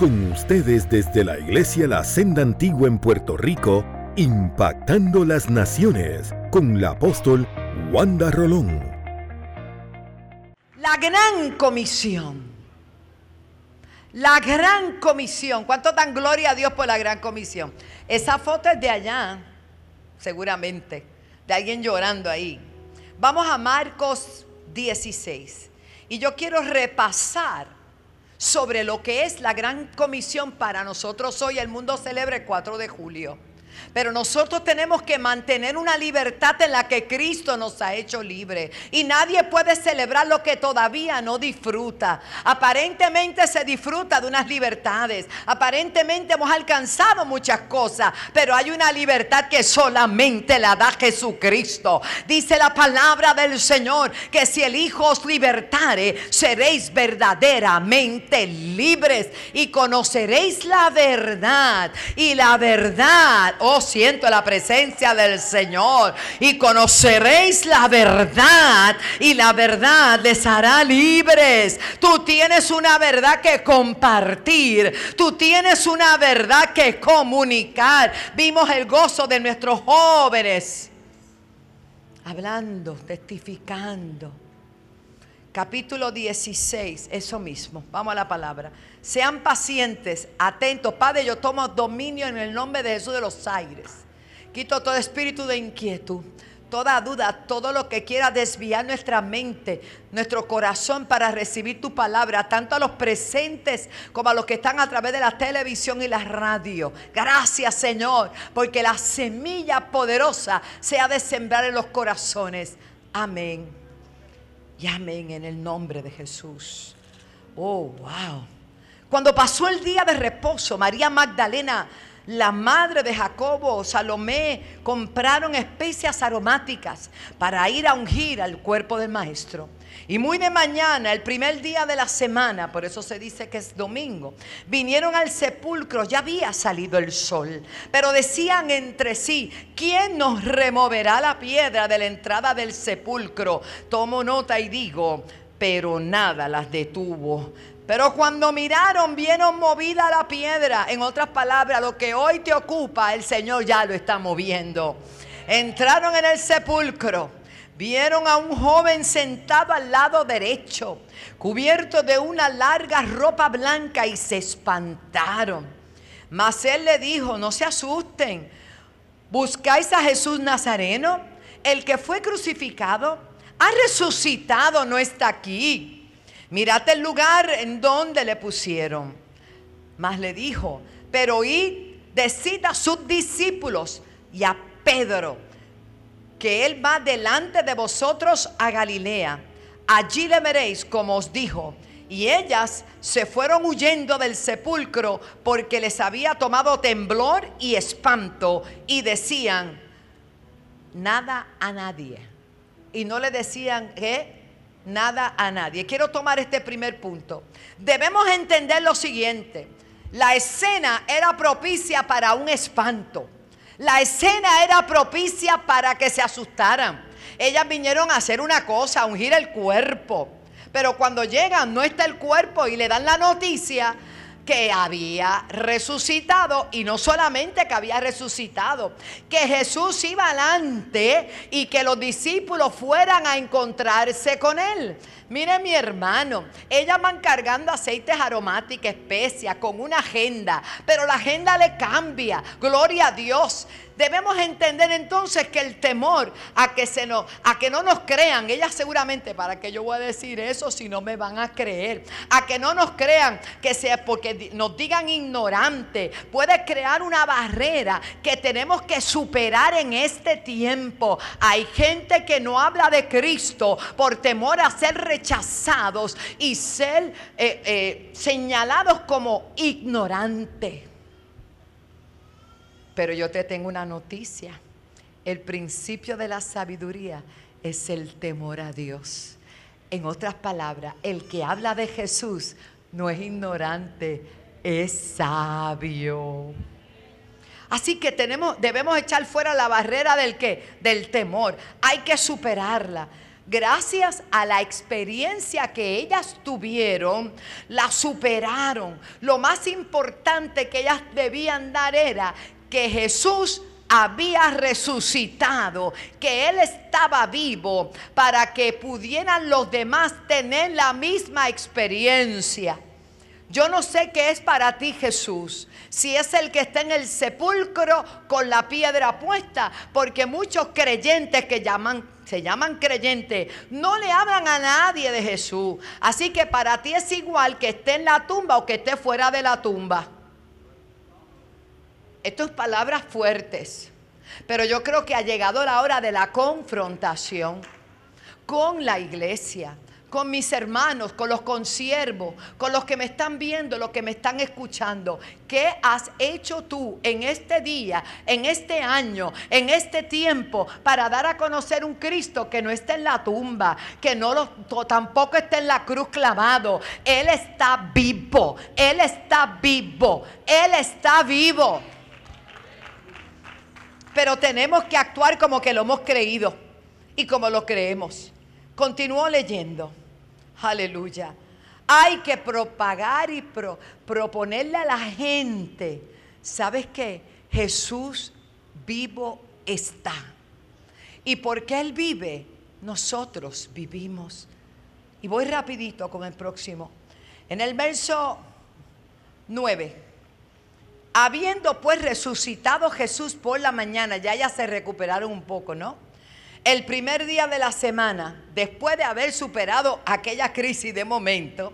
Con ustedes desde la Iglesia La Senda Antigua en Puerto Rico, impactando las naciones con la apóstol Wanda Rolón. La gran comisión. La gran comisión. ¿Cuánto dan gloria a Dios por la gran comisión? Esa foto es de allá, seguramente, de alguien llorando ahí. Vamos a Marcos 16. Y yo quiero repasar sobre lo que es la gran comisión para nosotros hoy. El mundo celebra el 4 de julio. Pero nosotros tenemos que mantener una libertad en la que Cristo nos ha hecho libre. Y nadie puede celebrar lo que todavía no disfruta. Aparentemente se disfruta de unas libertades. Aparentemente hemos alcanzado muchas cosas. Pero hay una libertad que solamente la da Jesucristo. Dice la palabra del Señor que si el Hijo os libertare, seréis verdaderamente libres. Y conoceréis la verdad. Y la verdad Siento la presencia del Señor. Y conoceréis la verdad. Y la verdad les hará libres. Tú tienes una verdad que compartir. Tú tienes una verdad que comunicar. Vimos el gozo de nuestros jóvenes. Hablando, testificando. Capítulo 16, eso mismo. Vamos a la palabra. Sean pacientes, atentos. Padre, yo tomo dominio en el nombre de Jesús de los aires. Quito todo espíritu de inquietud, toda duda, todo lo que quiera desviar nuestra mente, nuestro corazón para recibir tu palabra, tanto a los presentes como a los que están a través de la televisión y la radio. Gracias, Señor, porque la semilla poderosa se ha de sembrar en los corazones. Amén. Y amén en el nombre de Jesús. Oh, wow. Cuando pasó el día de reposo, María Magdalena, la madre de Jacobo, Salomé, compraron especias aromáticas para ir a ungir al cuerpo del maestro. Y muy de mañana, el primer día de la semana, por eso se dice que es domingo, vinieron al sepulcro, ya había salido el sol, pero decían entre sí, ¿quién nos removerá la piedra de la entrada del sepulcro? Tomo nota y digo, pero nada las detuvo. Pero cuando miraron, vieron movida la piedra. En otras palabras, lo que hoy te ocupa, el Señor ya lo está moviendo. Entraron en el sepulcro. Vieron a un joven sentado al lado derecho, cubierto de una larga ropa blanca y se espantaron. Mas él le dijo, no se asusten, buscáis a Jesús Nazareno, el que fue crucificado, ha resucitado, no está aquí mirad el lugar en donde le pusieron. Mas le dijo, pero id, decid a sus discípulos y a Pedro, que él va delante de vosotros a Galilea. Allí le veréis como os dijo. Y ellas se fueron huyendo del sepulcro porque les había tomado temblor y espanto y decían, nada a nadie. Y no le decían que nada a nadie. Quiero tomar este primer punto. Debemos entender lo siguiente. La escena era propicia para un espanto. La escena era propicia para que se asustaran. Ellas vinieron a hacer una cosa, a ungir el cuerpo. Pero cuando llegan no está el cuerpo y le dan la noticia, que había resucitado y no solamente que había resucitado, que Jesús iba adelante y que los discípulos fueran a encontrarse con él. Mire mi hermano, ellas van cargando aceites aromáticos, especias, con una agenda, pero la agenda le cambia. Gloria a Dios. Debemos entender entonces que el temor a que, se a que no nos crean, ellas seguramente, ¿para que yo voy a decir eso si no me van a creer? A que no nos crean, que sea porque nos digan ignorante, puede crear una barrera que tenemos que superar en este tiempo. Hay gente que no habla de Cristo por temor a ser y ser eh, eh, señalados como ignorantes. Pero yo te tengo una noticia. El principio de la sabiduría es el temor a Dios. En otras palabras, el que habla de Jesús no es ignorante, es sabio. Así que tenemos, debemos echar fuera la barrera del qué? Del temor. Hay que superarla. Gracias a la experiencia que ellas tuvieron, la superaron. Lo más importante que ellas debían dar era que Jesús había resucitado, que Él estaba vivo para que pudieran los demás tener la misma experiencia. Yo no sé qué es para ti Jesús. Si es el que está en el sepulcro con la piedra puesta. Porque muchos creyentes que llaman, se llaman creyentes no le hablan a nadie de Jesús. Así que para ti es igual que esté en la tumba o que esté fuera de la tumba. Esto es palabras fuertes. Pero yo creo que ha llegado la hora de la confrontación con la iglesia con mis hermanos, con los consiervos, con los que me están viendo, los que me están escuchando. ¿Qué has hecho tú en este día, en este año, en este tiempo para dar a conocer un Cristo que no está en la tumba, que no lo, tampoco está en la cruz clavado? Él está vivo, Él está vivo, Él está vivo. Pero tenemos que actuar como que lo hemos creído y como lo creemos. Continúo leyendo. Aleluya. Hay que propagar y proponerle a la gente, ¿sabes qué? Jesús vivo está. ¿Y porque Él vive? Nosotros vivimos. Y voy rapidito con el próximo. En el verso 9. Habiendo pues resucitado Jesús por la mañana, ya ya se recuperaron un poco, ¿no? El primer día de la semana, después de haber superado aquella crisis de momento,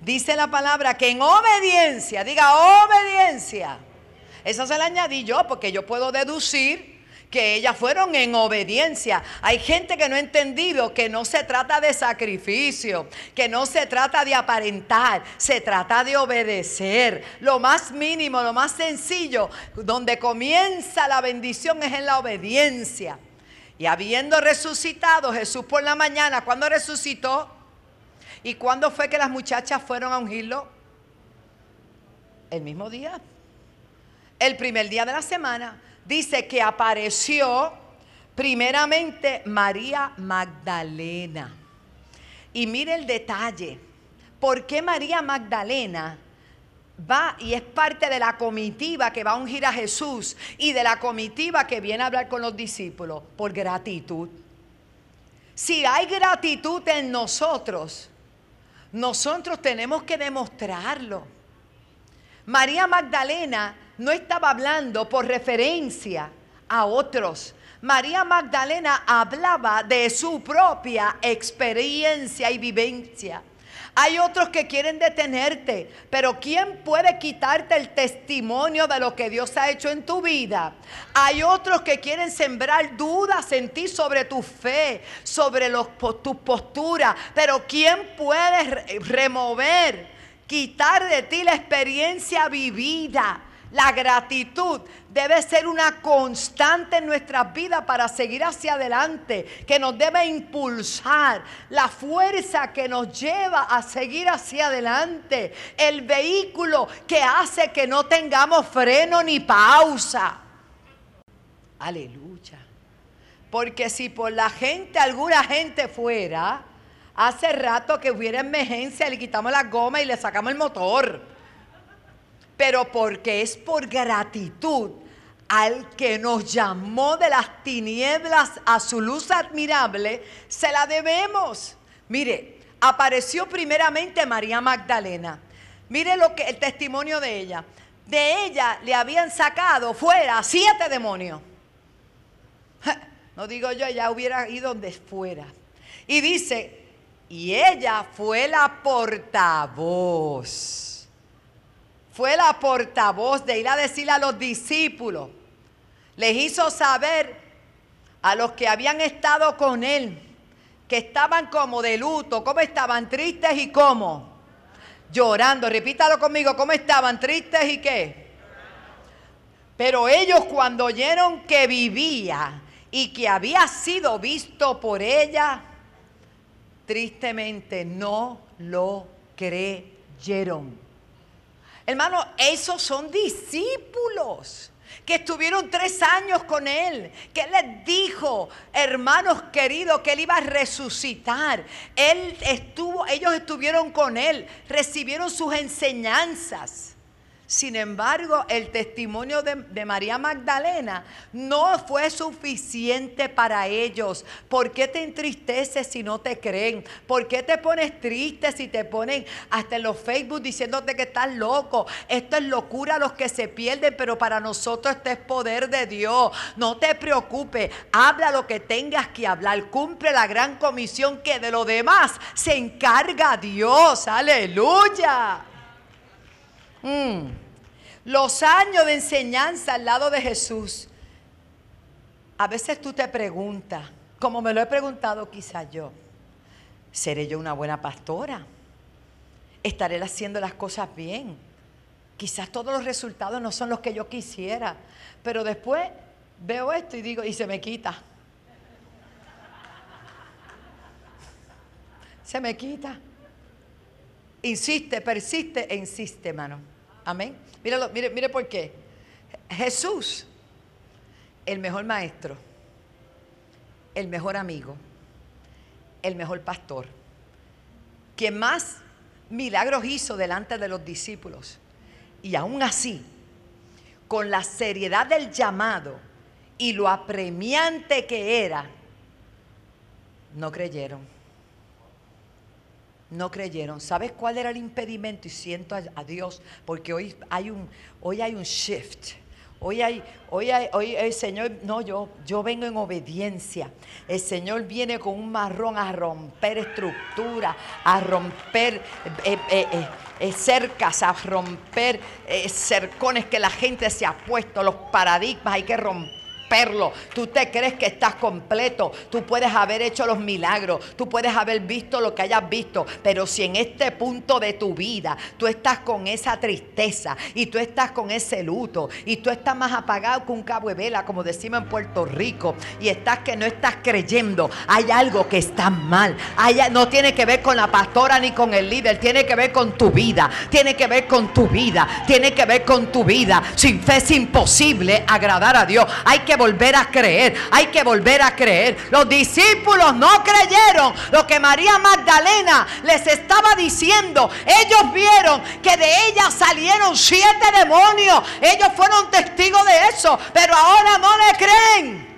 dice la palabra que en obediencia, diga obediencia, esa se la añadí yo porque yo puedo deducir que ellas fueron en obediencia. Hay gente que no ha entendido que no se trata de sacrificio, que no se trata de aparentar, se trata de obedecer. Lo más mínimo, lo más sencillo, donde comienza la bendición es en la obediencia. Y habiendo resucitado Jesús por la mañana, ¿cuándo resucitó? ¿Y cuándo fue que las muchachas fueron a ungirlo? El mismo día. El primer día de la semana. Dice que apareció primeramente María Magdalena. Y mire el detalle. ¿Por qué María Magdalena va y es parte de la comitiva que va a ungir a Jesús y de la comitiva que viene a hablar con los discípulos por gratitud. Si hay gratitud en nosotros, nosotros tenemos que demostrarlo. María Magdalena no estaba hablando por referencia a otros. María Magdalena hablaba de su propia experiencia y vivencia. Hay otros que quieren detenerte, pero ¿quién puede quitarte el testimonio de lo que Dios ha hecho en tu vida? Hay otros que quieren sembrar dudas en ti sobre tu fe, sobre los, tu postura, pero ¿quién puede remover, quitar de ti la experiencia vivida? La gratitud debe ser una constante en nuestras vidas para seguir hacia adelante, que nos debe impulsar, la fuerza que nos lleva a seguir hacia adelante, el vehículo que hace que no tengamos freno ni pausa. Aleluya. Porque si por la gente, alguna gente fuera, hace rato que hubiera emergencia, le quitamos la goma y le sacamos el motor pero porque es por gratitud al que nos llamó de las tinieblas a su luz admirable, se la debemos. Mire, apareció primeramente María Magdalena. Mire lo que el testimonio de ella. De ella le habían sacado fuera siete demonios. No digo yo, ella hubiera ido donde fuera. Y dice, y ella fue la portavoz fue la portavoz de ir a decirle a los discípulos. Les hizo saber a los que habían estado con él que estaban como de luto, cómo estaban tristes y cómo. Llorando, repítalo conmigo, cómo estaban tristes y qué. Pero ellos cuando oyeron que vivía y que había sido visto por ella, tristemente no lo creyeron. Hermano, esos son discípulos. que estuvieron tres años con él, que les dijo, hermanos queridos, que él iba a resucitar. Él estuvo, ellos estuvieron con él, recibieron sus enseñanzas. Sin embargo, el testimonio de, María Magdalena no fue suficiente para ellos. ¿Por qué te entristeces si no te creen? ¿Por qué te pones triste si te ponen hasta en los Facebook diciéndote que estás loco? Esto es locura a los que se pierden, pero para nosotros este es poder de Dios. No te preocupes, habla lo que tengas que hablar. Cumple la gran comisión que de lo demás se encarga Dios. Aleluya. Mm. Los años de enseñanza al lado de Jesús. A veces tú te preguntas, como me lo he preguntado quizá yo, ¿seré yo una buena pastora? ¿Estaré haciendo las cosas bien? Quizás todos los resultados no son los que yo quisiera, pero después veo esto y digo, y se me quita. Se me quita. Insiste, persiste e insiste, hermano. Amén. Míralo, mire, mire por qué. Jesús, el mejor maestro, el mejor amigo, el mejor pastor, que más milagros hizo delante de los discípulos. Y aún así, con la seriedad del llamado y lo apremiante que era, no creyeron no creyeron. ¿Sabes cuál era el impedimento? Y siento a, Dios, porque hoy hay un, hoy hay un shift. Hoy hay, hoy hay, hoy el Señor, no, yo, yo vengo en obediencia. El Señor viene con un marrón a romper estructuras, a romper eh, eh, eh, cercas, a romper cercones que la gente se ha puesto, los paradigmas hay que romper perlo. Tú te crees que estás completo. Tú puedes haber hecho los milagros. Tú puedes haber visto lo que hayas visto. Pero si en este punto de tu vida tú estás con esa tristeza y tú estás con ese luto y tú estás más apagado que un cabo de vela, como decimos en Puerto Rico, y estás que no estás creyendo, hay algo que está mal. no tiene que ver con la pastora ni con el líder. Tiene que ver con tu vida. Tiene que ver con tu vida. Tiene que ver con tu vida. Sin fe es imposible agradar a Dios. Hay que volver a creer, hay que volver a creer. Los discípulos no creyeron lo que María Magdalena les estaba diciendo. Ellos vieron que de ella salieron siete demonios. Ellos fueron testigos de eso, pero ahora no le creen.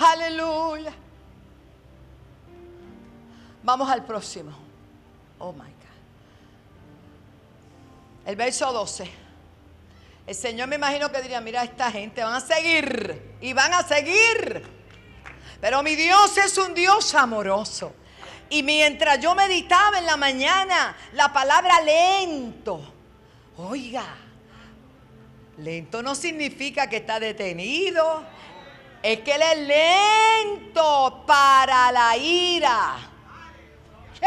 Aleluya. Vamos al próximo. Oh my el verso 12. El Señor me imagino que diría, mira, esta gente van a seguir y van a seguir. Pero mi Dios es un Dios amoroso. Y mientras yo meditaba en la mañana la palabra lento, oiga, lento no significa que está detenido, es que Él es lento para la ira. ¿Qué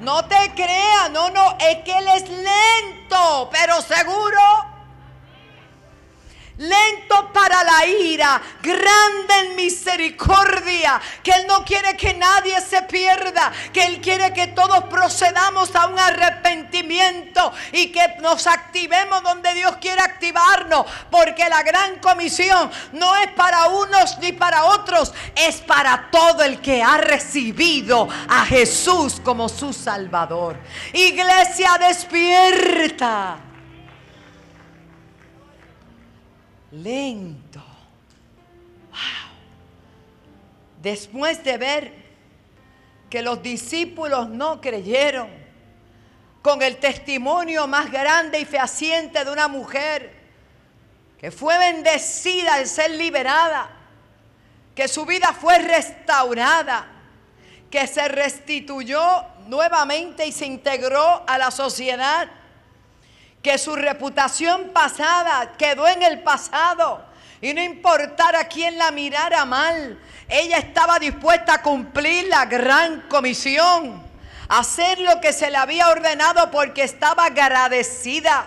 no te creas, no, no, es que Él es lento, pero seguro lento para la ira, grande en misericordia, que Él no quiere que nadie se pierda, que Él quiere que todos procedamos a un arrepentimiento y que nos activemos donde Dios quiere activarnos, porque la gran comisión no es para unos ni para otros, es para todo el que ha recibido a Jesús como su Salvador. Iglesia despierta. Lento. Wow. Después de ver que los discípulos no creyeron, con el testimonio más grande y fehaciente de una mujer que fue bendecida al ser liberada, que su vida fue restaurada, que se restituyó nuevamente y se integró a la sociedad que su reputación pasada quedó en el pasado. Y no importara quién la mirara mal, ella estaba dispuesta a cumplir la gran comisión, hacer lo que se le había ordenado porque estaba agradecida,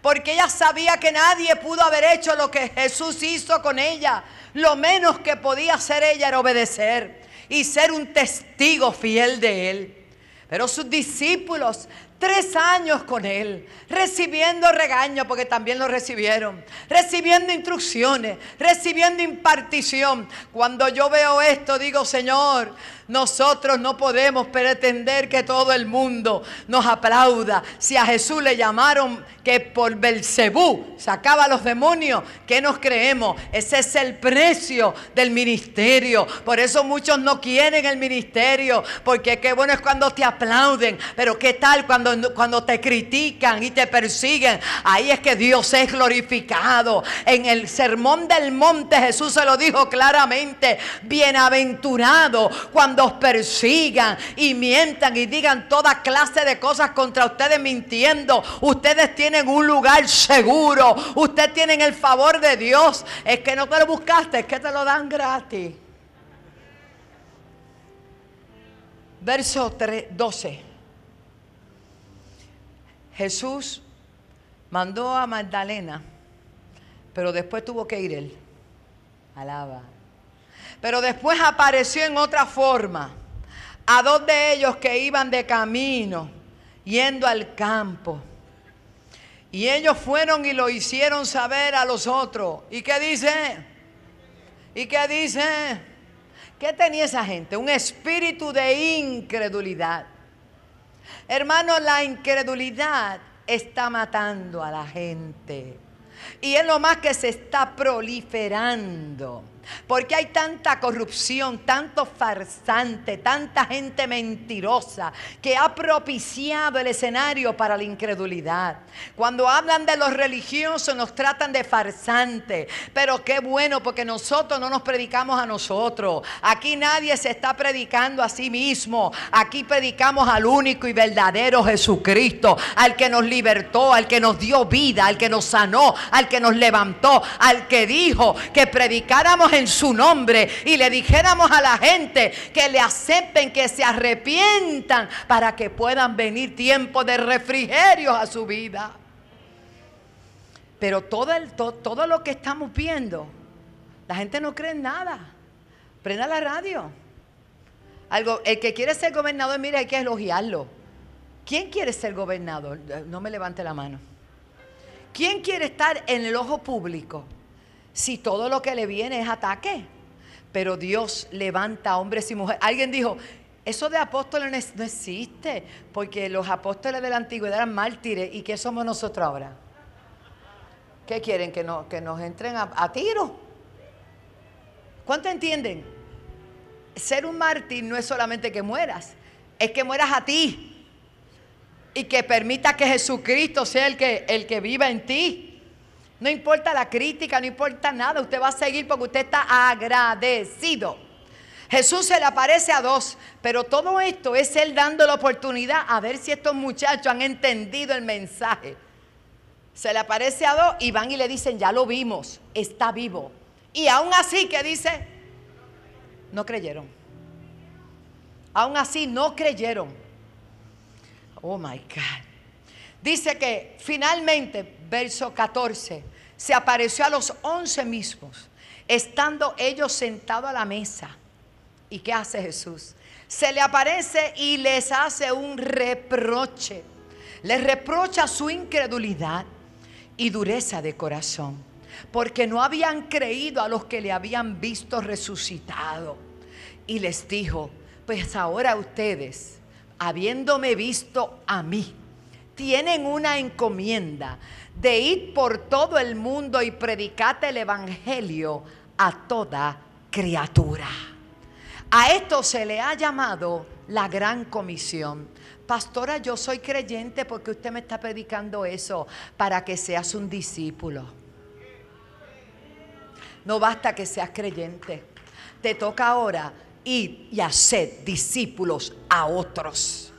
porque ella sabía que nadie pudo haber hecho lo que Jesús hizo con ella. Lo menos que podía hacer ella era obedecer. y ser un testigo fiel de Él. Pero sus discípulos Tres años con Él, recibiendo regaño, porque también lo recibieron, recibiendo instrucciones, recibiendo impartición. Cuando yo veo esto, digo, Señor, nosotros no podemos pretender que todo el mundo nos aplauda. Si a Jesús le llamaron que por Belcebú sacaba a los demonios, ¿qué nos creemos? Ese es el precio del ministerio. Por eso muchos no quieren el ministerio, porque qué bueno es cuando te aplauden, pero qué tal cuando, cuando te critican y te persiguen. Ahí es que Dios es glorificado. En el sermón del monte Jesús se lo dijo claramente, bienaventurado cuando persigan y mientan y digan toda clase de cosas contra ustedes mintiendo. Ustedes tienen un lugar seguro. Ustedes tienen el favor de Dios. Es que no te lo buscaste, es que te lo dan gratis. Verso 12. Jesús mandó a Magdalena, pero después tuvo que ir él. Alaba. Pero después apareció en otra forma a dos de ellos que iban de camino, yendo al campo. Y ellos fueron y lo hicieron saber a los otros. ¿Y qué dice? ¿Y qué dice? ¿Qué tenía esa gente? Un espíritu de incredulidad. Hermano, la incredulidad está matando a la gente. Y es lo más que se está proliferando. Porque hay tanta corrupción, tanto farsante, tanta gente mentirosa que ha propiciado el escenario para la incredulidad. Cuando hablan de los religiosos nos tratan de farsante. Pero qué bueno porque nosotros no nos predicamos a nosotros. Aquí nadie se está predicando a sí mismo. Aquí predicamos al único y verdadero Jesucristo, al que nos libertó, al que nos dio vida, al que nos sanó, al que nos levantó, al que dijo que predicáramos en su nombre y le dijéramos a la gente que le acepten, que se arrepientan para que puedan venir tiempos de refrigerio a su vida. Pero todo, el, todo lo que estamos viendo, la gente no cree en nada. Prenda la radio. Algo, el que quiere ser gobernador, mire, hay que elogiarlo. ¿Quién quiere ser gobernador? No me levante la mano. ¿Quién quiere estar en el ojo público? Si todo lo que le viene es ataque. Pero Dios levanta hombres y mujeres. Alguien dijo, eso de apóstoles no existe, porque los apóstoles de la antigüedad eran mártires. ¿Y qué somos nosotros ahora? ¿Qué quieren? ¿Que, que nos entren a, a tiro? ¿Cuánto entienden? Ser un mártir no es solamente que mueras, es que mueras a ti y que permita que Jesucristo sea el que, el que viva en ti. No importa la crítica, no importa nada, usted va a seguir porque usted está agradecido. Jesús se le aparece a dos, pero todo esto es Él dando la oportunidad a ver si estos muchachos han entendido el mensaje. Se le aparece a dos y van y le dicen, ya lo vimos, está vivo. Y aún así, ¿qué dice? No creyeron. Aún así, no creyeron. Oh, my God. Dice que finalmente, verso 14, se apareció a los once mismos, estando ellos sentados a la mesa. ¿Y qué hace Jesús? Se le aparece y les hace un reproche. Les reprocha su incredulidad y dureza de corazón, porque no habían creído a los que le habían visto resucitado. Y les dijo, pues ahora ustedes, habiéndome visto a mí, tienen una encomienda de ir por todo el mundo y predicate el Evangelio a toda criatura. A esto se le ha llamado la gran comisión. Pastora, yo soy creyente porque usted me está predicando eso para que seas un discípulo. No basta que seas creyente. Te toca ahora ir y hacer discípulos a otros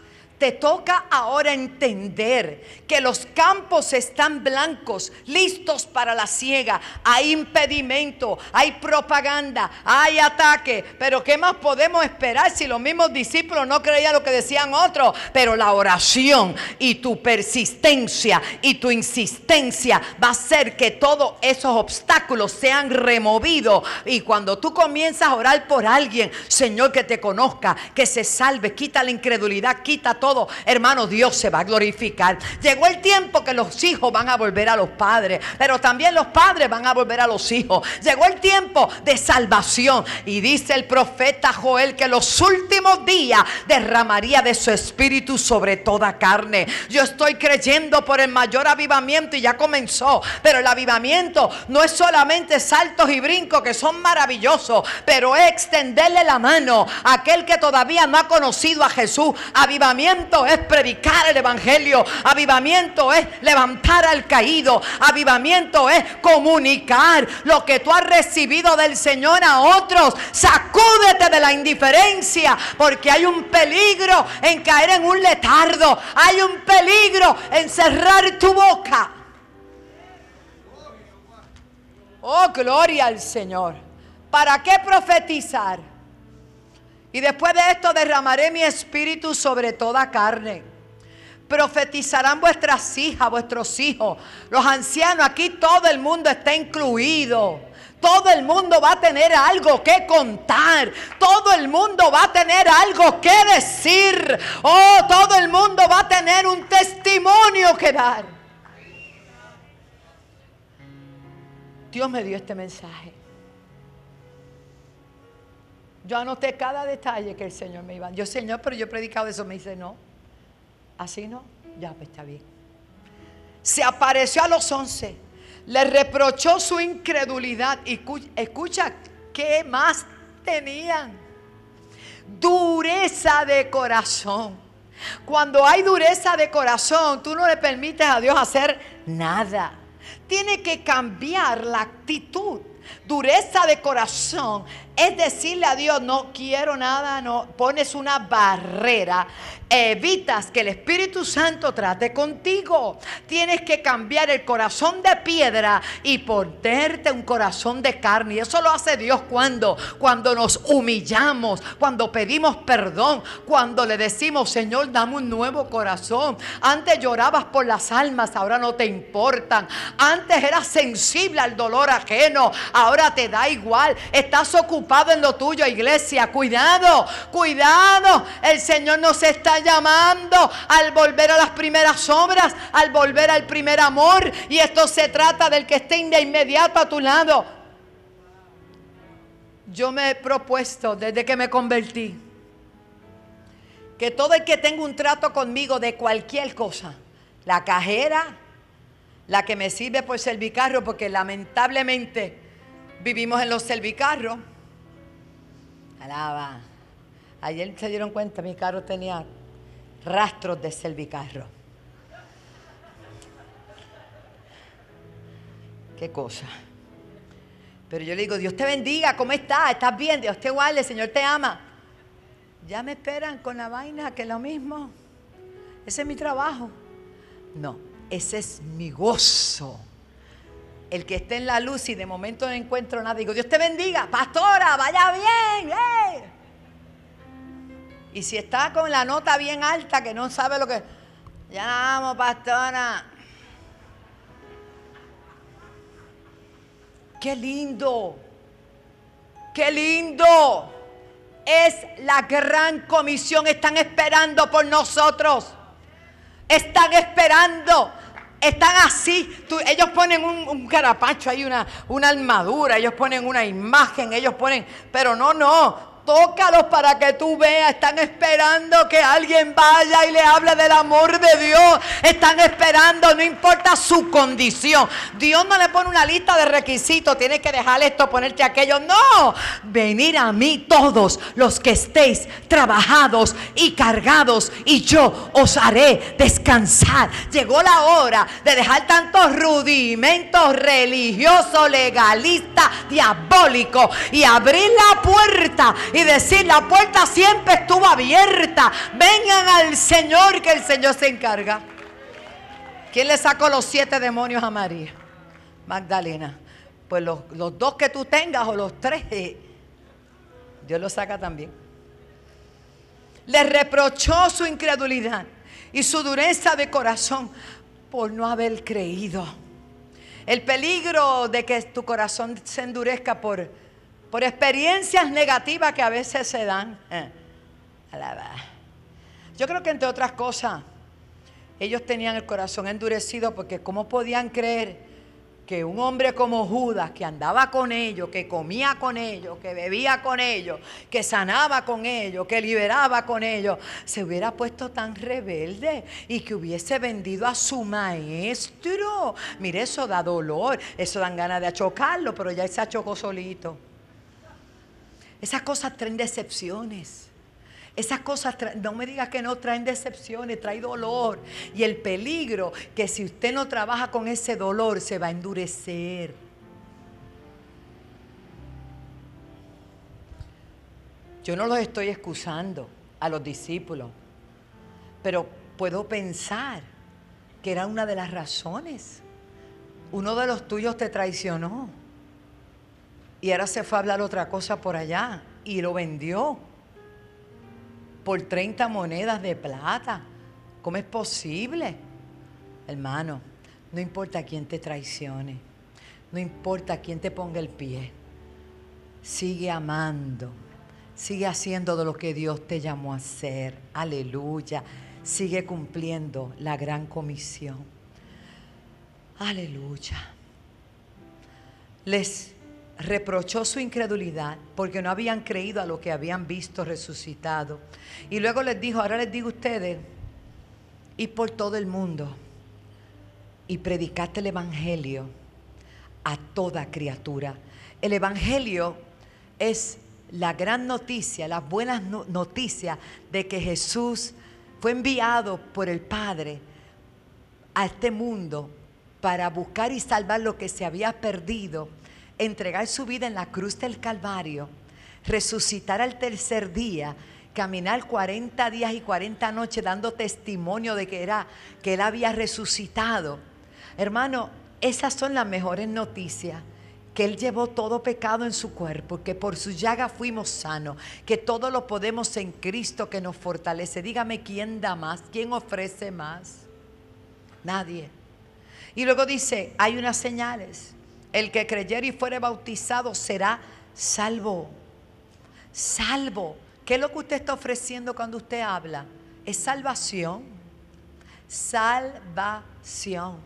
te toca ahora entender que los campos están blancos, listos para la siega. Hay impedimento, hay propaganda, hay ataque. Pero ¿qué más podemos esperar si los mismos discípulos no creían lo que decían otros? Pero la oración y tu persistencia y tu insistencia va a hacer que todos esos obstáculos sean removidos. Y cuando tú comienzas a orar por alguien, Señor, que te conozca, que se salve, quita la incredulidad, quita todo hermano, Dios se va a glorificar. Llegó el tiempo que los hijos van a volver a los padres, pero también los padres van a volver a los hijos. Llegó el tiempo de salvación y dice el profeta Joel que los últimos días derramaría de su espíritu sobre toda carne. Yo estoy creyendo por el mayor avivamiento y ya comenzó, pero el avivamiento no es solamente saltos y brincos que son maravillosos, pero es extenderle la mano a aquel que todavía no ha conocido a Jesús. Avivamiento es predicar el Evangelio. Avivamiento es levantar al caído. Avivamiento es comunicar lo que tú has recibido del Señor a otros. Sacúdete de la indiferencia porque hay un peligro en caer en un letardo. Hay un peligro en cerrar tu boca. Oh, gloria al Señor. ¿Para qué profetizar? Y después de esto derramaré mi espíritu sobre toda carne. Profetizarán vuestras hijas, vuestros hijos, los ancianos. Aquí todo el mundo está incluido. Todo el mundo va a tener algo que contar. Todo el mundo va a tener algo que decir. Oh, todo el mundo va a tener un testimonio que dar. Dios me dio este mensaje. Yo anoté cada detalle que el Señor me iba. Yo, Señor, pero yo he predicado eso. Me dice, no. Así no. Ya, pues está bien. Se apareció a los once. Le reprochó su incredulidad. Y escucha, ¿qué más tenían? Dureza de corazón. Cuando hay dureza de corazón, tú no le permites a Dios hacer nada. Tiene que cambiar la actitud. Dureza de corazón es decirle a Dios, no quiero nada, no pones una barrera evitas que el Espíritu Santo trate contigo. Tienes que cambiar el corazón de piedra y ponerte un corazón de carne. Y eso lo hace Dios cuando, cuando nos humillamos, cuando pedimos perdón, cuando le decimos, Señor, dame un nuevo corazón. Antes llorabas por las almas, ahora no te importan. Antes eras sensible al dolor ajeno, ahora te da igual. Estás ocupado en lo tuyo, iglesia. Cuidado, cuidado. El Señor nos está llamando al volver a las primeras obras, al volver al primer amor. Y esto se trata del que esté de inmediato a tu lado. Yo me he propuesto desde que me convertí que todo el que tenga un trato conmigo de cualquier cosa, la cajera, la que me sirve por servicarro, porque lamentablemente vivimos en los servicarros. Alaba. Ayer se dieron cuenta, mi carro tenía rastros de cervicarro. Qué cosa. Pero yo le digo, Dios te bendiga, ¿cómo estás? ¿Estás bien? Dios te guarde, Señor te ama. Ya me esperan con la vaina, que es lo mismo. Ese es mi trabajo. No, ese es mi gozo. El que esté en la luz y de momento no encuentro nada, digo, Dios te bendiga, pastora, vaya bien. ¡eh! Y si está con la nota bien alta, que no sabe lo que... Ya pastora. Qué lindo. Qué lindo. Es la gran comisión. Están esperando por nosotros. Están esperando. Están así. ellos ponen un, un, carapacho, hay una, una armadura. Ellos ponen una imagen. Ellos ponen. Pero no, no. Tócalos para que tú veas. Están esperando que alguien vaya y le hable del amor de Dios. Están esperando, no importa su condición. Dios no le pone una lista de requisitos. Tienes que dejar esto, ponerte aquello. No. Venir a mí todos los que estéis trabajados y cargados y yo os haré descansar. Llegó la hora de dejar tantos rudimentos religiosos, legalistas, diabólicos y abrir la puerta y decir, la puerta siempre estuvo abierta. Vengan al Señor que el Señor se encarga. ¿Quién le sacó los siete demonios a María? Magdalena. Pues los, los dos que tú tengas o los tres, Dios los saca también. Le reprochó su incredulidad y su dureza de corazón por no haber creído. El peligro de que tu corazón se endurezca por, por experiencias negativas que a veces se dan. Eh, Yo creo que entre otras cosas, ellos tenían el corazón endurecido porque ¿cómo podían creer? que un hombre como Judas, que andaba con ellos, que comía con ellos, que bebía con ellos, que sanaba con ellos, que liberaba con ellos, se hubiera puesto tan rebelde y que hubiese vendido a su maestro. Mire, eso da dolor, eso dan ganas de achocarlo, pero ya se achocó solito. Esas cosas traen decepciones. Esas cosas, no me digas que no traen decepciones, trae dolor. Y el peligro que si usted no trabaja con ese dolor se va a endurecer. Yo no los estoy excusando a los discípulos, pero puedo pensar que era una de las razones. Uno de los tuyos te traicionó y ahora se fue a hablar otra cosa por allá y lo vendió por 30 monedas de plata. ¿Cómo es posible? Hermano, no importa quién te traicione, no importa quién te ponga el pie, sigue amando, sigue haciendo de lo que Dios te llamó a hacer. Aleluya. Sigue cumpliendo la gran comisión. Aleluya. Les reprochó su incredulidad porque no habían creído a lo que habían visto resucitado. Y luego les dijo, ahora les digo a ustedes, y por todo el mundo y predicaste el Evangelio a toda criatura. El Evangelio es la gran noticia, las buenas noticias de que Jesús fue enviado por el Padre a este mundo para buscar y salvar lo que se había perdido entregar su vida en la cruz del Calvario, resucitar al tercer día, caminar 40 días y 40 noches dando testimonio de que, era, que Él había resucitado. Hermano, esas son las mejores noticias que Él llevó todo pecado en su cuerpo, que por su llaga fuimos sanos, que todo lo podemos en Cristo que nos fortalece. Dígame quién da más, quién ofrece más. Nadie. Y luego dice, hay unas señales. El que creyere y fuere bautizado será salvo. Salvo. ¿Qué es lo que usted está ofreciendo cuando usted habla? Es salvación. Salvación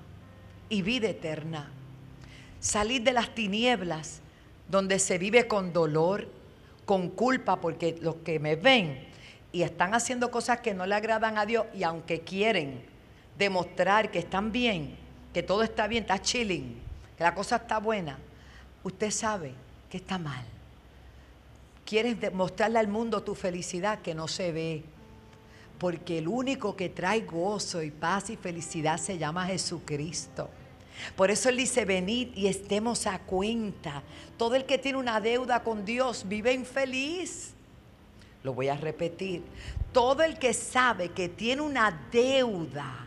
y vida eterna. Salir de las tinieblas donde se vive con dolor, con culpa, porque los que me ven y están haciendo cosas que no le agradan a Dios y aunque quieren demostrar que están bien, que todo está bien, está chilling, que la cosa está buena, usted sabe que está mal. Quieres demostrarle al mundo tu felicidad que no se ve. Porque el único que trae gozo y paz y felicidad se llama Jesucristo. Por eso Él dice, venid y estemos a cuenta. Todo el que tiene una deuda con Dios vive infeliz. Lo voy a repetir. Todo el que sabe que tiene una deuda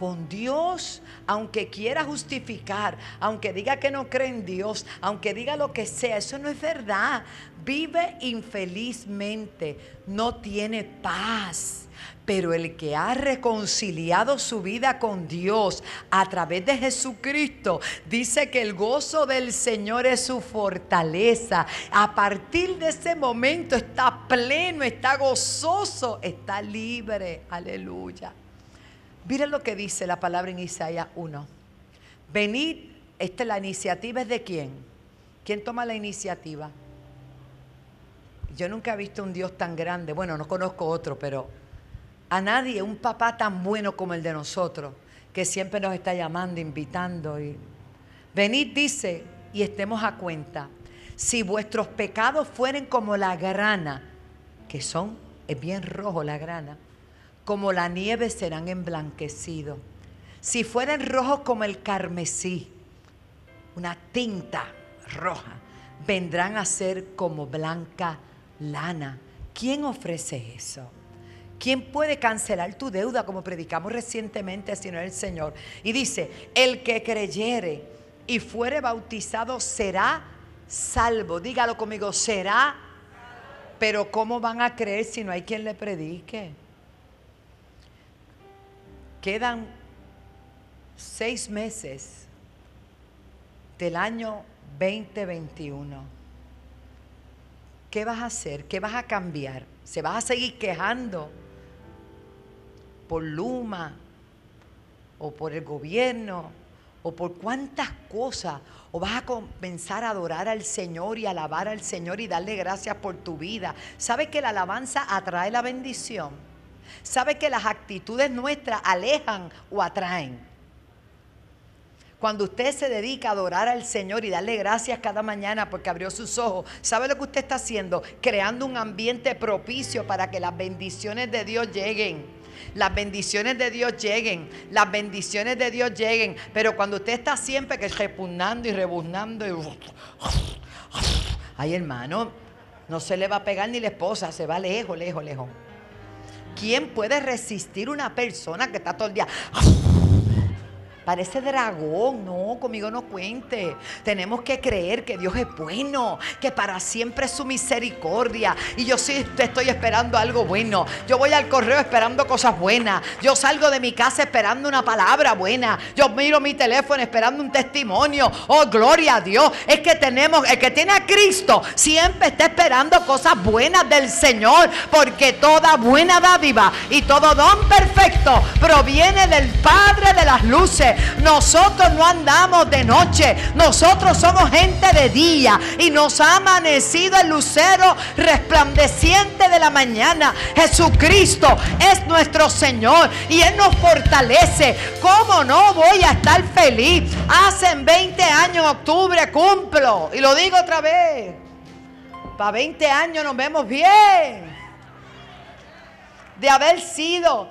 con Dios, aunque quiera justificar, aunque diga que no cree en Dios, aunque diga lo que sea, eso no es verdad. Vive infelizmente, no tiene paz. Pero el que ha reconciliado su vida con Dios a través de Jesucristo, dice que el gozo del Señor es su fortaleza. A partir de ese momento está pleno, está gozoso, está libre. Aleluya. Miren lo que dice la palabra en Isaías 1. Venid, esta la iniciativa es de quién? ¿Quién toma la iniciativa? Yo nunca he visto un Dios tan grande. Bueno, no conozco otro, pero a nadie, un papá tan bueno como el de nosotros, que siempre nos está llamando, invitando. Y... Venid, dice, y estemos a cuenta. Si vuestros pecados fueren como la grana, que son, es bien rojo la grana, como la nieve serán emblanquecidos. Si fueren rojos como el carmesí, una tinta roja, vendrán a ser como blanca lana. ¿Quién ofrece eso? ¿Quién puede cancelar tu deuda como predicamos recientemente si no es el Señor? Y dice, el que creyere y fuere bautizado será salvo. Dígalo conmigo, será. Pero ¿cómo van a creer si no hay quien le predique? Quedan seis meses del año 2021. ¿Qué vas a hacer? ¿Qué vas a cambiar? ¿Se vas a seguir quejando por Luma o por el gobierno o por cuántas cosas? ¿O vas a comenzar a adorar al Señor y alabar al Señor y darle gracias por tu vida? ¿Sabes que la alabanza atrae la bendición? ¿Sabes que las actitudes nuestras alejan o atraen? Cuando usted se dedica a adorar al Señor y darle gracias cada mañana porque abrió sus ojos, ¿sabe lo que usted está haciendo? Creando un ambiente propicio para que las bendiciones de Dios lleguen. Las bendiciones de Dios lleguen, las bendiciones de Dios lleguen. Pero cuando usted está siempre que repugnando y rebuznando. Ay, hermano, no se le va a pegar ni la esposa, se va lejos, lejos, lejos. ¿Quién puede resistir una persona que está todo el día... Parece dragón, no, conmigo no cuente. Tenemos que creer que Dios es bueno, que para siempre es su misericordia. Y yo sí estoy esperando algo bueno. Yo voy al correo esperando cosas buenas. Yo salgo de mi casa esperando una palabra buena. Yo miro mi teléfono esperando un testimonio. Oh, gloria a Dios. Es que tenemos, el que tiene a Cristo siempre está esperando cosas buenas del Señor. Porque toda buena dádiva y todo don perfecto proviene del Padre de las luces nosotros no andamos de noche, nosotros somos gente de día y nos ha amanecido el lucero resplandeciente de la mañana. Jesucristo es nuestro Señor y Él nos fortalece. ¿Cómo no voy a estar feliz? Hace 20 años, octubre, cumplo. Y lo digo otra vez. Para 20 años nos vemos bien. De haber sido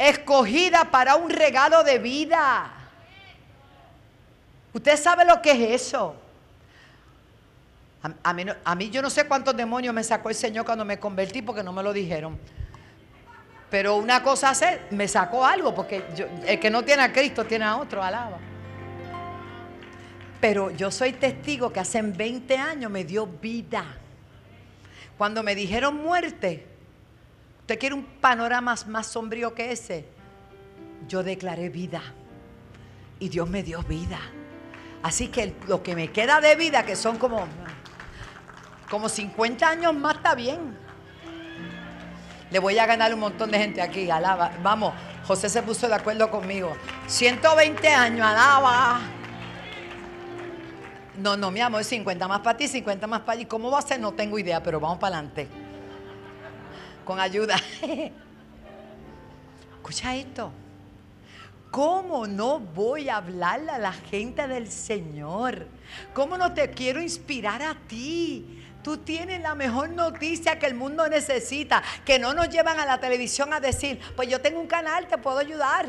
escogida para un regalo de vida. ¿Usted sabe lo que es eso? A, mí, yo no sé cuántos demonios me sacó el Señor cuando me convertí porque no me lo dijeron. Pero una cosa hacer, me sacó algo porque el que no tiene a Cristo tiene a otro, alaba. Pero yo soy testigo que hace 20 años me dio vida. Cuando me dijeron muerte, ¿Usted quiere un panorama más sombrío que ese? Yo declaré vida y Dios me dio vida. Así que lo que me queda de vida, que son como, como 50 años más, está bien. Le voy a ganar un montón de gente aquí, alaba. Vamos, José se puso de acuerdo conmigo. 120 años, alaba. No, no, mi amor, 50 más para ti, 50 más para allí. ¿Cómo va a ser? No tengo idea, pero vamos para adelante con ayuda. Escucha esto. ¿Cómo no voy a hablarle a la gente del Señor? ¿Cómo no te quiero inspirar a ti? Tú tienes la mejor noticia que el mundo necesita, que no nos llevan a la televisión a decir, pues yo tengo un canal, te puedo ayudar.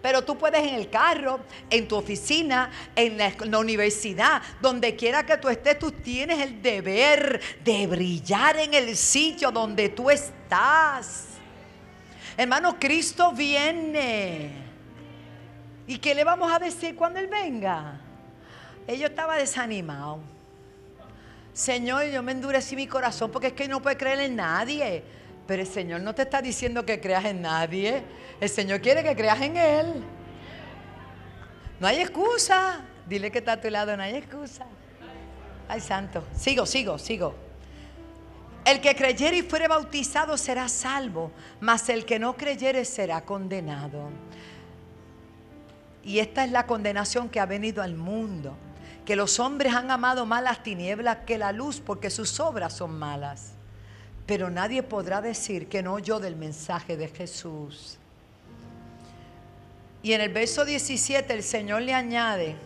Pero tú puedes en el carro, en tu oficina, en la, universidad, donde quiera que tú estés, tú tienes el deber de brillar en el sitio donde tú estás. Hermano, Cristo viene. ¿Y qué le vamos a decir cuando Él venga? Ellos estaba desanimado. Señor, yo me endurecí mi corazón porque es que no puede creer en nadie. Pero el Señor no te está diciendo que creas en nadie. El Señor quiere que creas en Él. No hay excusa. Dile que está a tu lado, no hay excusa. Ay, santo. Sigo, sigo, sigo. El que creyere y fuere bautizado será salvo, mas el que no creyere será condenado. Y esta es la condenación que ha venido al mundo, que los hombres han amado más las tinieblas que la luz porque sus obras son malas pero nadie podrá decir que no oyó del mensaje de Jesús. Y en el verso 17 el Señor le añade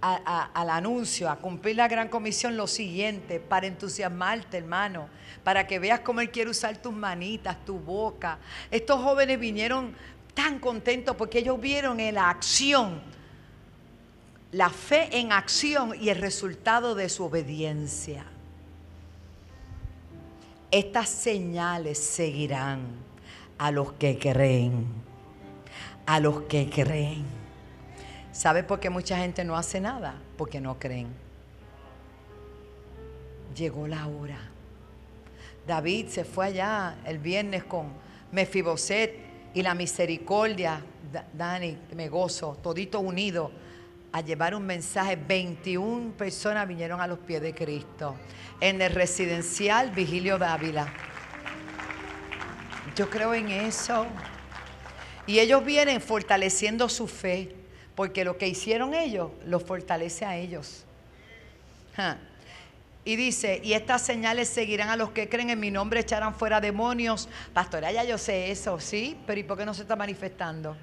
al anuncio, a cumplir la gran comisión, lo siguiente, para entusiasmarte, hermano, para que veas cómo Él quiere usar tus manitas, tu boca. Estos jóvenes vinieron tan contentos porque ellos vieron en la acción, la fe en acción y el resultado de su obediencia. Estas señales seguirán a los que creen. A los que creen. ¿Sabe por qué mucha gente no hace nada? Porque no creen. Llegó la hora. David se fue allá el viernes con Mefiboset y la misericordia, Dani, me gozo, todito unido a llevar un mensaje. 21 personas vinieron a los pies de Cristo en el residencial Vigilio Dávila. Yo creo en eso. Y ellos vienen fortaleciendo su fe, porque lo que hicieron ellos los fortalece a ellos. Y dice, y estas señales seguirán a los que creen en mi nombre, echarán fuera demonios. Pastora, ya yo sé eso, ¿sí? Pero ¿y por qué no se está manifestando?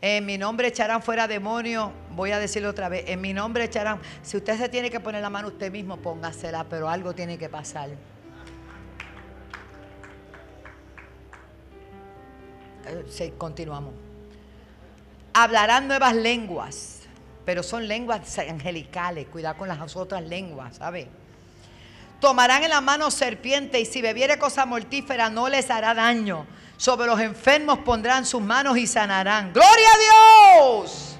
En mi nombre echarán fuera demonios. Voy a decirlo otra vez. En mi nombre echarán. Si usted se tiene que poner la mano usted mismo, póngasela, pero algo tiene que pasar. Eh, sí, continuamos. Hablarán nuevas lenguas, pero son lenguas angelicales. Cuidado con las otras lenguas, ¿sabe? Tomarán en la mano serpiente y si bebiere cosa mortífera no les hará daño sobre los enfermos pondrán sus manos y sanarán. Gloria a Dios.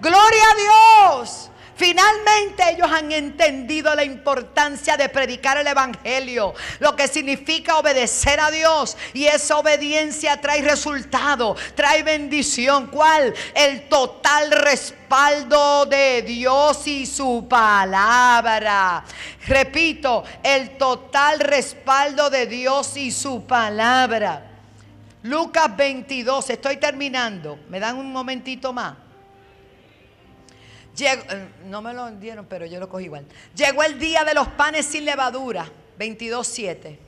Gloria a Dios. Finalmente ellos han entendido la importancia de predicar el Evangelio, lo que significa obedecer a Dios. Y esa obediencia trae resultado, trae bendición. ¿Cuál? El total respaldo de Dios y su palabra. Repito, el total respaldo de Dios y su palabra. Lucas 22, estoy terminando. ¿Me dan un momentito más? Eh, no me lo dieron, pero yo lo cogí igual. Llegó el día de los panes sin levadura, 22, 7.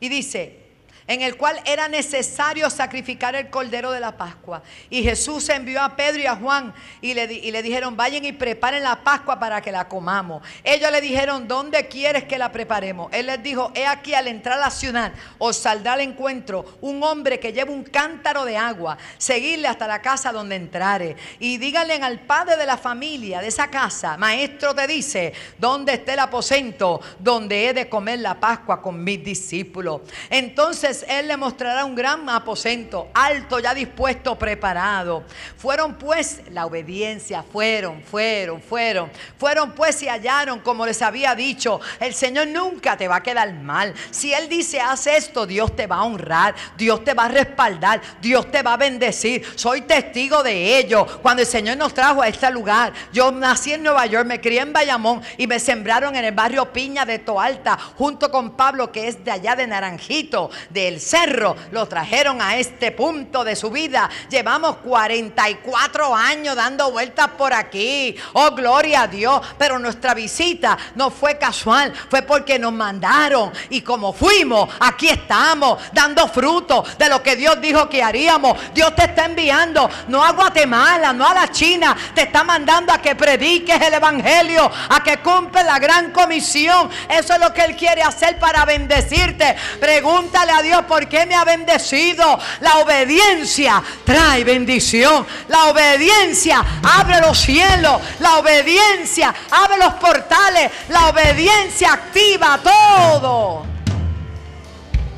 Y dice, en el cual era necesario sacrificar el cordero de la Pascua. Y Jesús envió a Pedro y a Juan y le, y le, dijeron, vayan y preparen la Pascua para que la comamos. Ellos le dijeron, ¿dónde quieres que la preparemos? Él les dijo, he aquí al entrar a la ciudad, os saldrá al encuentro un hombre que lleva un cántaro de agua, seguirle hasta la casa donde entrare. Y díganle al padre de la familia de esa casa, maestro te dice, ¿dónde está el aposento donde he de comer la Pascua con mis discípulos? Entonces él le mostrará un gran aposento, alto, ya dispuesto, preparado. Fueron pues la obediencia, fueron, fueron, fueron. Fueron pues y hallaron, como les había dicho, el Señor nunca te va a quedar mal. Si Él dice, haz esto, Dios te va a honrar, Dios te va a respaldar, Dios te va a bendecir. Soy testigo de ello. Cuando el Señor nos trajo a este lugar, yo nací en Nueva York, me crié en Bayamón y me sembraron en el barrio Piña de Toalta, junto con Pablo, que es de allá de Naranjito, de el cerro lo trajeron a este punto de su vida. Llevamos 44 años dando vueltas por aquí. Oh, gloria a Dios. Pero nuestra visita no fue casual, fue porque nos mandaron. Y como fuimos, aquí estamos dando fruto de lo que Dios dijo que haríamos. Dios te está enviando, no a Guatemala, no a la China, te está mandando a que prediques el Evangelio, a que cumple la gran comisión. Eso es lo que Él quiere hacer para bendecirte. Pregúntale a Dios por qué me ha bendecido. La obediencia trae bendición. La obediencia abre los cielos. La obediencia abre los portales. La obediencia activa todo.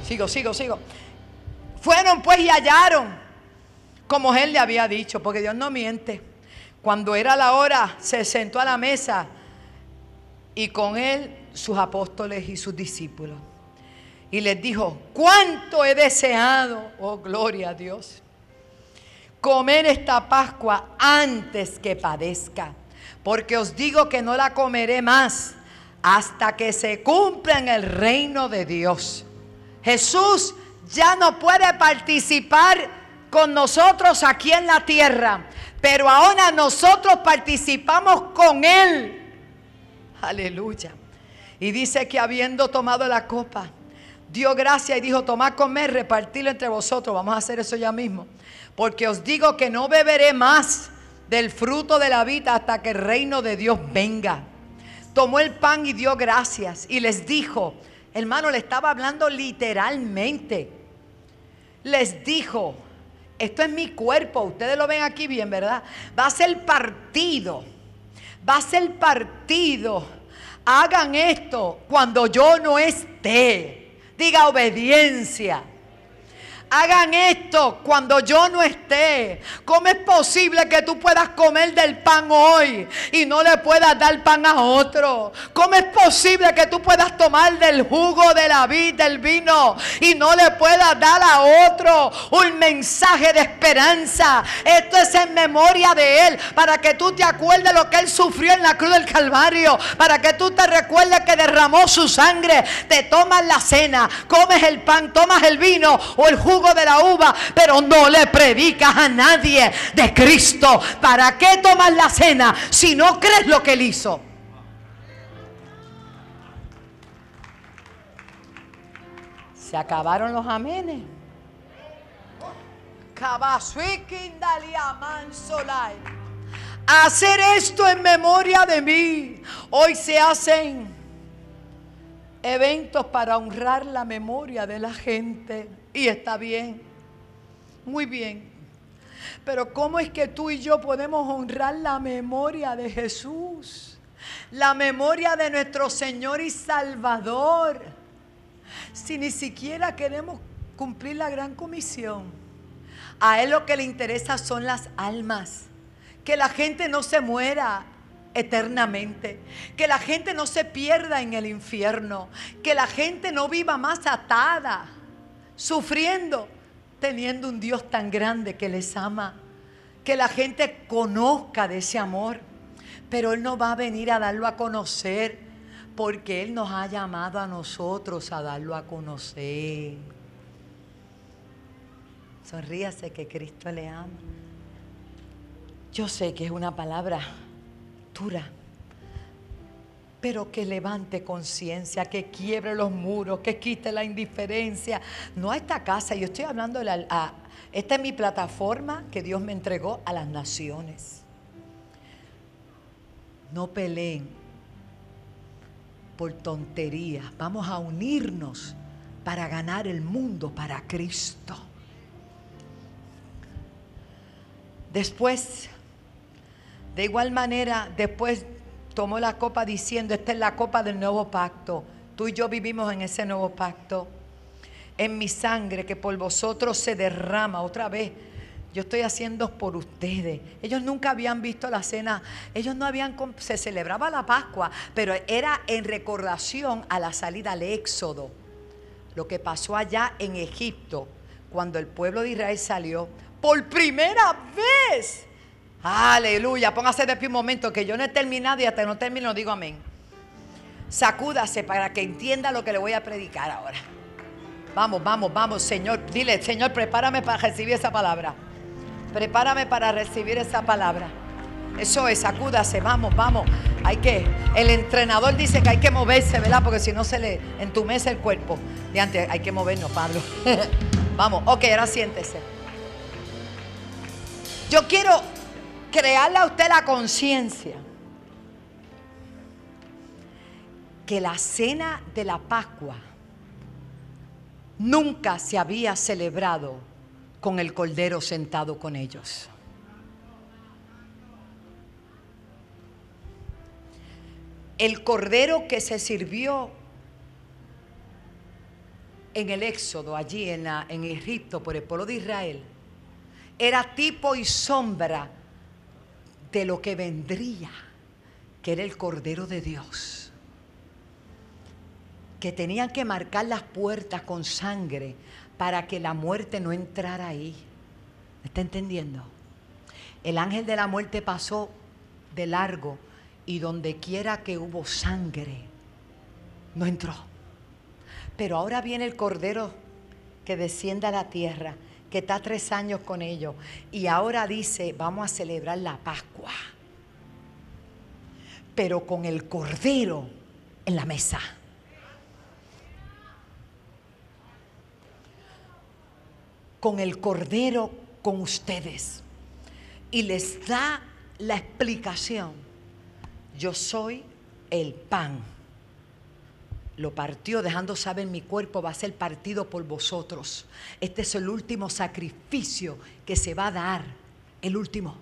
Sigo, sigo, sigo. Fueron pues y hallaron, como él le había dicho, porque Dios no miente. Cuando era la hora, se sentó a la mesa y con él sus apóstoles y sus discípulos y les dijo, cuánto he deseado, oh gloria a Dios, comer esta Pascua antes que padezca, porque os digo que no la comeré más hasta que se cumpla en el reino de Dios. Jesús ya no puede participar con nosotros aquí en la tierra, pero ahora nosotros participamos con Él. Aleluya. Y dice que habiendo tomado la copa, dio gracia y dijo, tomad, comer, repartirlo entre vosotros. Vamos a hacer eso ya mismo. Porque os digo que no beberé más del fruto de la vida hasta que el reino de Dios venga. Tomó el pan y dio gracias y les dijo, hermano, le estaba hablando literalmente. Les dijo, esto es mi cuerpo, ustedes lo ven aquí bien, ¿verdad? Va a ser partido, va a ser partido hagan esto cuando yo no esté. Diga obediencia hagan esto cuando yo no esté. ¿Cómo es posible que tú puedas comer del pan hoy y no le puedas dar pan a otro? ¿Cómo es posible que tú puedas tomar del jugo de la vid, del vino y no le puedas dar a otro un mensaje de esperanza? Esto es en memoria de Él, para que tú te acuerdes lo que Él sufrió en la cruz del Calvario, para que tú te recuerdes que derramó su sangre, te tomas la cena, comes el pan, tomas el vino o el jugo de la uva, pero no le predicas a nadie de Cristo. ¿Para qué tomas la cena si no crees lo que él hizo? Se acabaron los amenes. Hacer esto en memoria de mí. Hoy se hacen eventos para honrar la memoria de la gente. Y está bien, muy bien. Pero ¿cómo es que tú y yo podemos honrar la memoria de Jesús? La memoria de nuestro Señor y Salvador. Si ni siquiera queremos cumplir la gran comisión. A Él lo que le interesa son las almas. Que la gente no se muera eternamente. Que la gente no se pierda en el infierno. Que la gente no viva más atada sufriendo, teniendo un Dios tan grande que les ama, que la gente conozca de ese amor. Pero Él no va a venir a darlo a conocer porque Él nos ha llamado a nosotros a darlo a conocer. Sonríase que Cristo le ama. Yo sé que es una palabra dura pero que levante conciencia, que quiebre los muros, que quite la indiferencia. No a esta casa, yo estoy hablando, de a, esta es mi plataforma que Dios me entregó a las naciones. No peleen por tonterías, vamos a unirnos para ganar el mundo para Cristo. Después, de igual manera, después tomó la copa diciendo, esta es la copa del nuevo pacto. Tú y yo vivimos en ese nuevo pacto. En mi sangre que por vosotros se derrama otra vez. Yo estoy haciendo por ustedes. Ellos nunca habían visto la cena. Ellos no habían... Se celebraba la Pascua, pero era en recordación a la salida al Éxodo. Lo que pasó allá en Egipto, cuando el pueblo de Israel salió por primera vez Aleluya. Póngase de pie un momento que yo no he terminado y hasta no termino digo amén. Sacúdase para que entienda lo que le voy a predicar ahora. Vamos, vamos, vamos, Señor. Dile, Señor, prepárame para recibir esa palabra. Prepárame para recibir esa palabra. Eso es, sacúdase, vamos, vamos. Hay que, el entrenador dice que hay que moverse, ¿verdad? Porque si no se le entumece el cuerpo. De antes hay que movernos, Pablo. vamos, ok, ahora siéntese. Yo quiero crearle a usted la conciencia que la cena de la Pascua nunca se había celebrado con el Cordero sentado con ellos. El Cordero que se sirvió en el Éxodo, allí en, Egipto, por el pueblo de Israel, era tipo y sombra de lo que vendría, que era el Cordero de Dios, que tenían que marcar las puertas con sangre para que la muerte no entrara ahí. ¿Me está entendiendo? El ángel de la muerte pasó de largo y donde quiera que hubo sangre, no entró. Pero ahora viene el Cordero que desciende a la tierra que está tres años con ellos y ahora dice, vamos a celebrar la Pascua, pero con el cordero en la mesa. Con el cordero con ustedes. Y les da la explicación. Yo soy el pan lo partió dejando saber mi cuerpo va a ser partido por vosotros. Este es el último sacrificio que se va a dar, el último.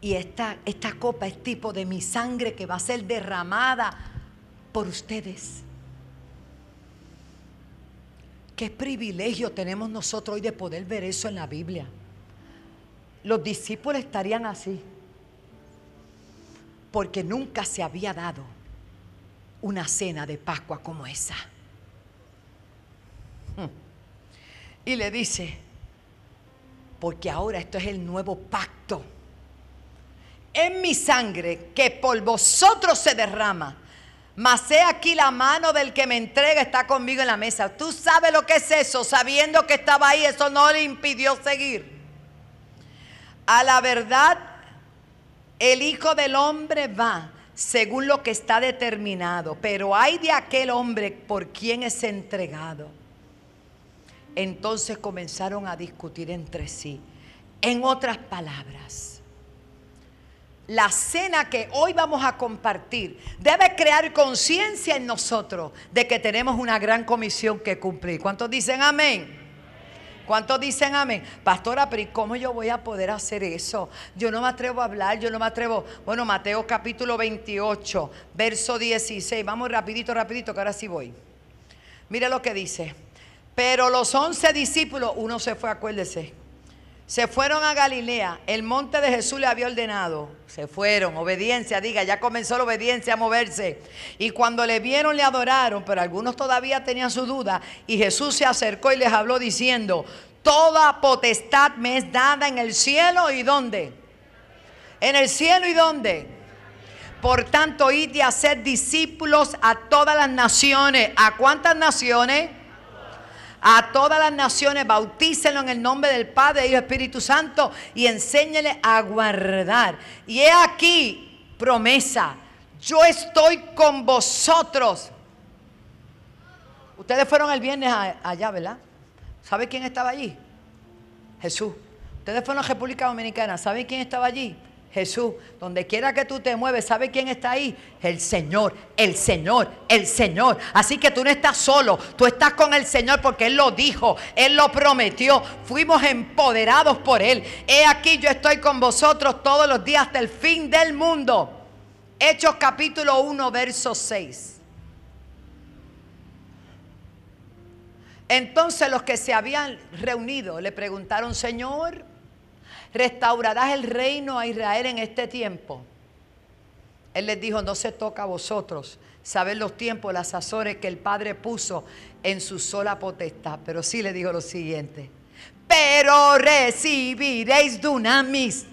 Y esta, esta copa es tipo de mi sangre que va a ser derramada por ustedes. Qué privilegio tenemos nosotros hoy de poder ver eso en la Biblia. Los discípulos estarían así, porque nunca se había dado una cena de Pascua como esa. Hmm. Y le dice, porque ahora esto es el nuevo pacto. En mi sangre que por vosotros se derrama mas he aquí la mano del que me entrega está conmigo en la mesa. Tú sabes lo que es eso, sabiendo que estaba ahí, eso no le impidió seguir. A la verdad, el Hijo del Hombre va según lo que está determinado, pero hay de aquel hombre por quien es entregado. Entonces comenzaron a discutir entre sí. En otras palabras, la cena que hoy vamos a compartir debe crear conciencia en nosotros de que tenemos una gran comisión que cumplir. ¿Cuántos dicen amén? ¿Cuántos dicen amén? Pastora, pero cómo yo voy a poder hacer eso? Yo no me atrevo a hablar, yo no me atrevo. Bueno, Mateo capítulo 28, verso 16. Vamos rapidito, rapidito, que ahora sí voy. Mire lo que dice. Pero los once discípulos, uno se fue, acuérdese se fueron a Galilea, el monte de Jesús le había ordenado. Se fueron, obediencia, diga, ya comenzó la obediencia a moverse. Y cuando le vieron le adoraron, pero algunos todavía tenían su duda. Y Jesús se acercó y les habló diciendo, toda potestad me es dada en el cielo y dónde. En el cielo y dónde. Por tanto, id y hacer discípulos a todas las naciones. ¿A cuántas naciones? A todas las naciones, bautícenlo en el nombre del Padre, y Espíritu Santo y enséñele a guardar. Y he aquí, promesa, yo estoy con vosotros. Ustedes fueron el viernes allá, ¿verdad? ¿Sabe quién estaba allí? Jesús. Ustedes fueron a República Dominicana. ¿Sabe quién estaba allí? Jesús, donde quiera que tú te mueves, ¿sabe quién está ahí? El Señor, el Señor, el Señor. Así que tú no estás solo, tú estás con el Señor porque Él lo dijo, Él lo prometió, fuimos empoderados por Él. He aquí yo estoy con vosotros todos los días hasta el fin del mundo. Hechos capítulo 1, verso 6. Entonces los que se habían reunido le preguntaron, Señor, restaurarás el reino a Israel en este tiempo. Él les dijo, no se toca a vosotros saber los tiempos, las azores que el Padre puso en su sola potestad. Pero sí le dijo lo siguiente, pero recibiréis dunamis,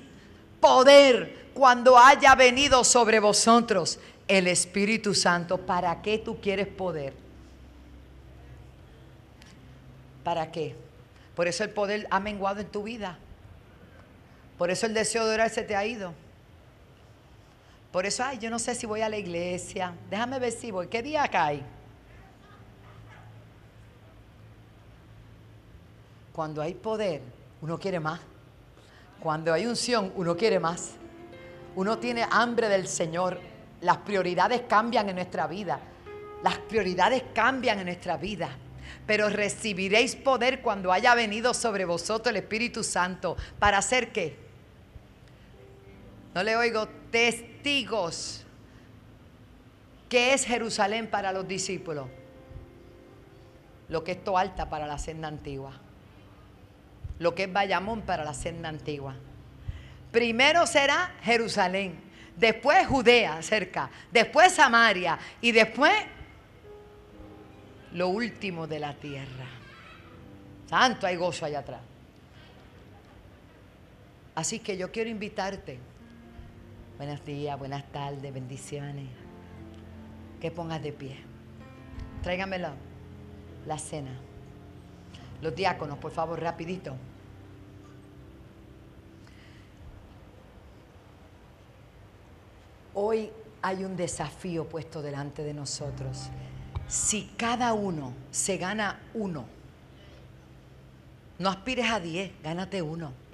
poder, cuando haya venido sobre vosotros el Espíritu Santo. ¿Para qué tú quieres poder? ¿Para qué? Por eso el poder ha menguado en tu vida. Por eso el deseo de orar se te ha ido. Por eso, ay, yo no sé si voy a la iglesia. Déjame ver si voy. ¿Qué día cae? Cuando hay poder, uno quiere más. Cuando hay unción, uno quiere más. Uno tiene hambre del Señor. Las prioridades cambian en nuestra vida. Las prioridades cambian en nuestra vida pero recibiréis poder cuando haya venido sobre vosotros el Espíritu Santo. ¿Para hacer qué? No le oigo testigos. ¿Qué es Jerusalén para los discípulos? Lo que es Toalta para la senda antigua. Lo que es Bayamón para la senda antigua. Primero será Jerusalén, después Judea cerca, después Samaria y después lo último de la tierra. Santo hay gozo allá atrás. Así que yo quiero invitarte Buenos días, buenas tardes, bendiciones. Que pongas de pie. Tráigamelo, la cena. Los diáconos, por favor, rapidito. Hoy hay un desafío puesto delante de nosotros. Si cada uno se gana uno, no aspires a diez, gánate uno.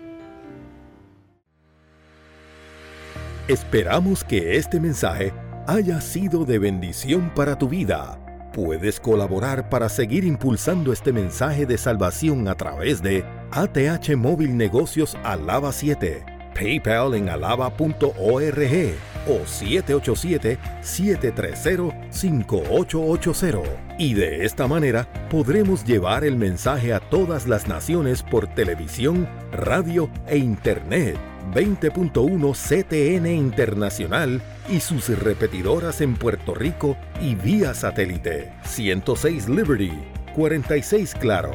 Esperamos que este mensaje haya sido de bendición para tu vida. Puedes colaborar para seguir impulsando este mensaje de salvación a través de ATH Móvil Negocios Alaba 7 PayPal en alaba.org o 787-730-5880. Y de esta manera podremos llevar el mensaje a todas las naciones por televisión, radio e internet. 20.1 CTN Internacional y sus repetidoras en Puerto Rico y vía satélite. 106 Liberty, 46 Claro,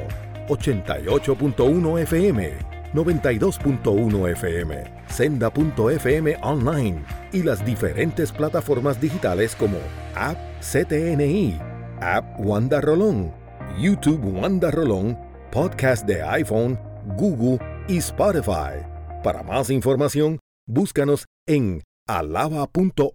88.1 FM 92.1 FM, senda.fm online y las diferentes plataformas digitales como App CTNI, App Wanda Rolón, YouTube Wanda Rolón, Podcast de iPhone, Google y Spotify. Para más información, búscanos en alaba.org